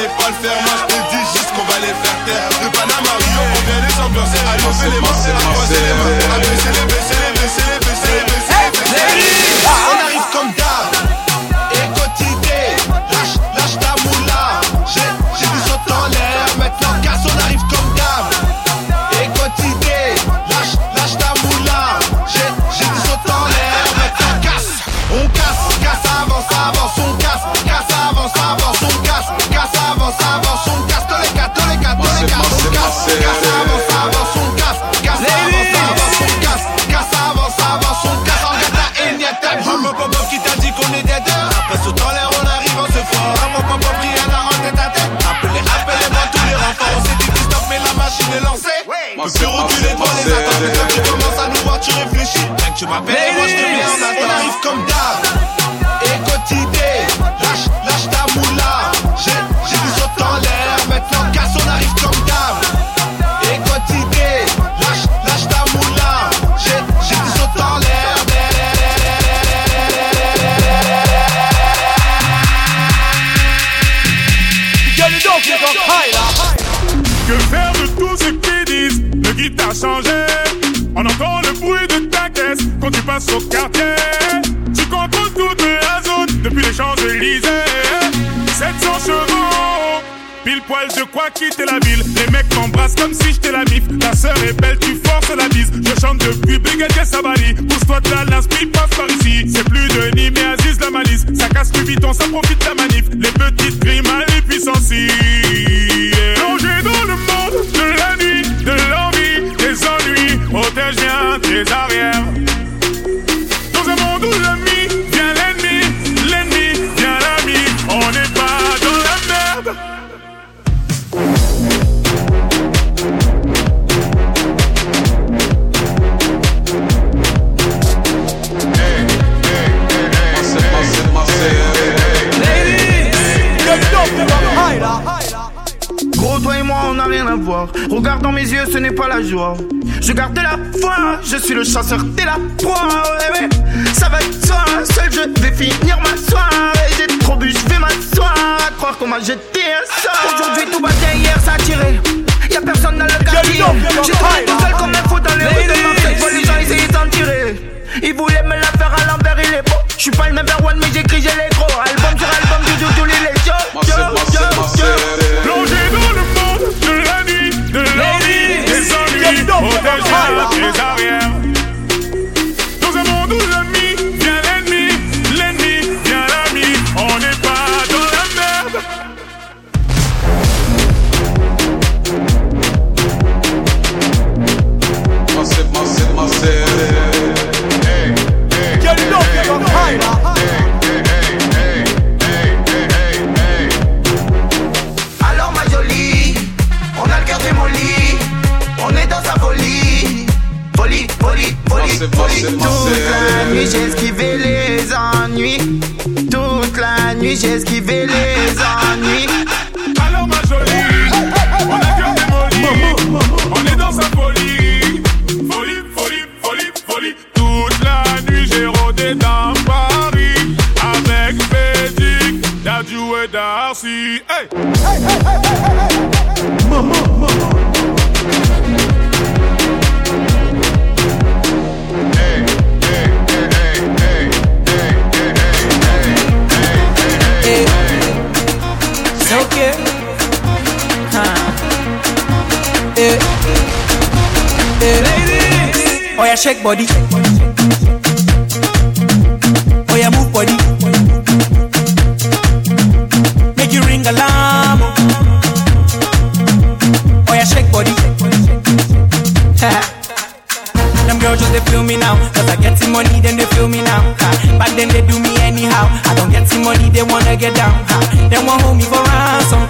pensaient qu'on allait pas le faire, moi je Tu peux reculer devant les attentes Mais quand tu commences à nous voir tu réfléchis. Rien que tu m'appelles moi je te mets en On attente. Arrive comme d'hab. Et quotidien Lâche, lâche ta moula. J'ai, j'ai du saut en l'air. Maintenant casse, on arrive comme d'hab. Et quotidien Lâche, lâche ta moula. J'ai, j'ai du saut en l'air. Que On entend le bruit de ta caisse quand tu passes au quartier Tu contrôles toute la zone depuis les Champs-Élysées. 700 chevaux Pile poil de quoi quitter la ville. Les mecs m'embrassent comme si j'étais la mif. Ta sœur est belle, tu forces la bise. Je chante depuis Brigadier Sabali. Pousse-toi de la l'inspi, passe par ici. C'est plus de Nîmes et Aziz la malice. Ça casse du bidon, ça profite de la manif. Les petites crimes à les puissances Ce n'est pas la joie. Je garde la foi, je suis le chasseur, t'es la proie. Ouais, ouais. Ça va être toi, seul je vais finir ma soirée. J'ai trop bu, je vais m'asseoir. À croire qu'on m'a jeté Toute la nuit j'ai esquivé les ennuis, toute la nuit j'ai esquivé les ennuis. Alors ma jolie, on a cœur démoli, on est dans sa folie, folie, folie, folie, folie. Toute la nuit j'ai rôdé dans Paris avec Bédic, Dadju et Darcy. Hey! C'est Oh yeah, shake body. Oh yeah, move body. Make you ring alarm. Oh yeah, shake body. Them girls just they feel me now Cause I get some money then they feel me now ha. Back then they do me anyhow I don't get some money they wanna get down ha. They want hold me for ransom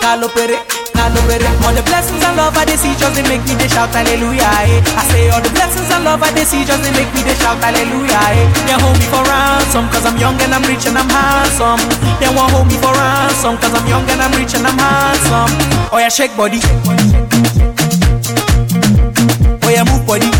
Calo pere it, pere calo it. all the blessings and love I they see just they make me they shout hallelujah eh. I say all the blessings and love I they see just they make me they shout hallelujah eh. They hold me for ransom cause I'm young and I'm rich and I'm handsome They won't hold me for ransom cause I'm young and I'm rich and I'm handsome Oh yeah shake body Oh yeah move body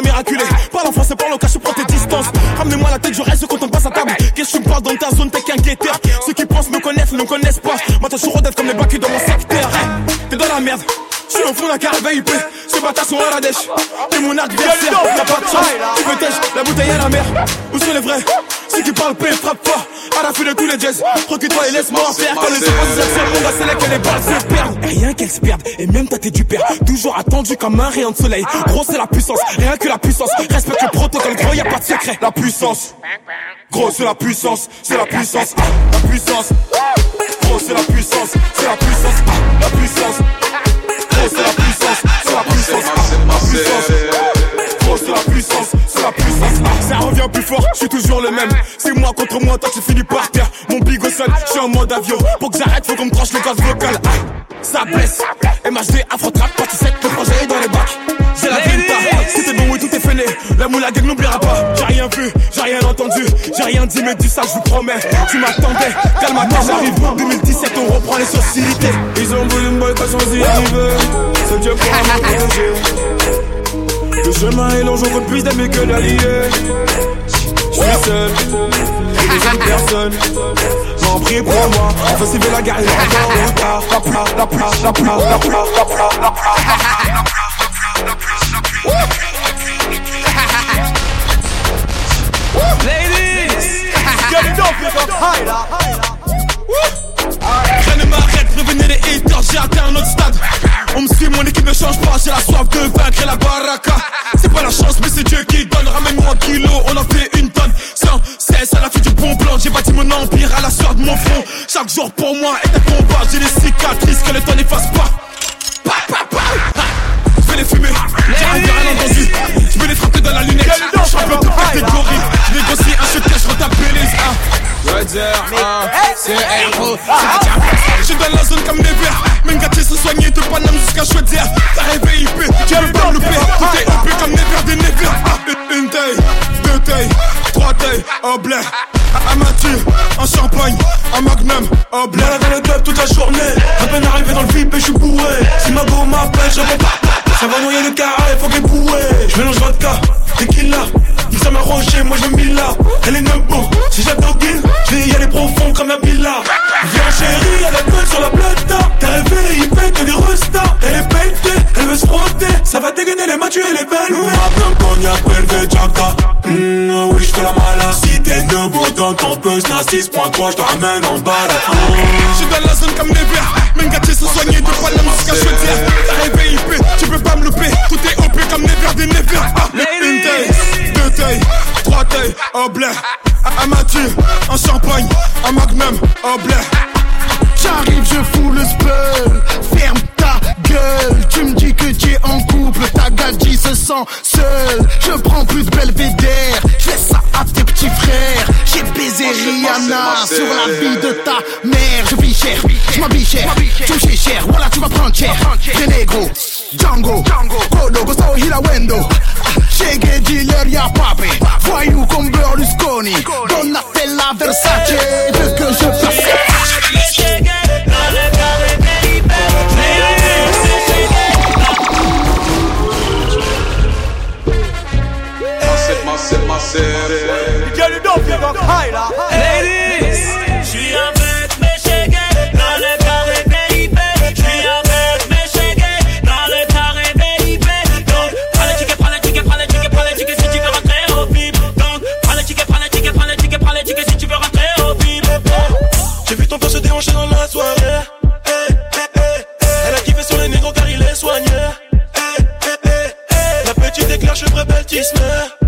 jamais miraculé. Parle en français, parle en cash, prends tes distances. Ramenez-moi la tête, je reste quand on passe à table. Qu'est-ce que tu me parles dans ta zone, t'es qu'un guetteur. Ceux qui pensent me connaissent, ne me connaissent pas. Je suis rodette comme les bacs dans mon secteur. T'es dans la merde. Je suis au fond d'un carré VIP, ces bâtards sont à la dèche T'es mon adversaire, t'as pas de chance Tu peux tèche, la bouteille à la mer Où sont les vrais? Qui parlent paix, frappe fort. À la fin de tous les jazz Recule-toi et laisse-moi en faire. Quand les oppositions le monde à celle que les balles se perdent rien qu'elles se perdent, et même ta tête du père. Toujours attendu comme un rayon de soleil. Gros c'est la puissance, rien que la puissance. Respecte le protocole, gros y a pas de secret. La puissance. Gros c'est la puissance, c'est la puissance. La puissance. Gros c'est la puissance, c'est la puissance. La puissance. Gros c'est la puissance, c'est la puissance, la puissance. Gros c'est la puissance, c'est la puissance. ah. Ça revient plus fort, je suis toujours le même. C'est moi contre moi, toi tu finis par terre. Mon big au sol, je suis en mode avion. Pour que j'arrête, faut qu'on me tranche le gaz vocal. ah. Ça blesse. MHD, Afro Trap, partie 7, le projet est dans les bacs. J'ai la si t'es bon, oui, tout est fêlé. La moula gang n'oubliera pas. J'ai rien vu, j'ai rien entendu, j'ai rien dit, mais du ça, je vous promets. Tu m'attendais, calme-toi, j'arrive. 2017, on reprend les sociétés. Ils ont voulu me boycotter sans y arriver. C'est Dieu pour. Le chemin est long, j'en compte plus d'amis que d'alliés. Je suis seul, et des jeunes personnes m'en prie pour moi. Fait civil la guerre, encore en retard. La pla, la la la la pla, la pla. Rien ne m'arrête, prévenez les haters, j'ai atteint un autre stade. On me suit, mon équipe ne change pas, j'ai la soif de vaincre la baraka. C'est pas la chance, mais c'est Dieu qui donne. Ramène-moi un kilo, on en fait une tonne. Sans cesse, à la fin du bon plan, j'ai bâti mon empire à la sueur de mon front. Chaque jour pour moi Jusqu'à Chaudière. T'as rêvé IP, tu peux pas me louper. Tout est OP comme Never des Never. Ah, une- taille, deux tailles, trois tailles, au blé. Amateur, en champagne, en magnum, au blé. Là dans le club toute la journée. À peine arrivé dans le VIP et je suis bourré. Si ma go m'appelle, je réponds. Ça va noyer le carré, faut qu'elle bourré. Comme la villa. Viens chérie, elle est belle sur la plata. T'es réveillé, il fait que des restas. Elle est pétée, elle veut se frotter. Ça va dégainer les matchs et les belles. Ma cognac, prélevé, Jacka. Mmh, oui, j'te la malade. Si t'es debout dans ton buzz, n'a 6.3, j'te ramène en balade. Je suis dans la zone comme des verres. Même gâtés se soigner de Paname jusqu'à Chaudière. T'as rêvé, IP, tu peux pas me louper. Tout est OP comme Never des Never. Ah, une taille, deux tailles, trois tailles, au blé. Amateur, en champagne, en magnum, au blé. J'arrive, je fous le spell. Ferme ta gueule. Tu me dis que tu es en couple. Ta gadji se sent seule. Je prends plus de belvédère. Je laisse ça à tes petits frères. J'ai baisé Rihanna sur la vie de ta mère. Je vis cher, je m'habille cher. Tu me cher, voilà, tu vas prendre cher. Des négros, Django, Kodo, Gosto, Hilawendo. cherche une vraie belle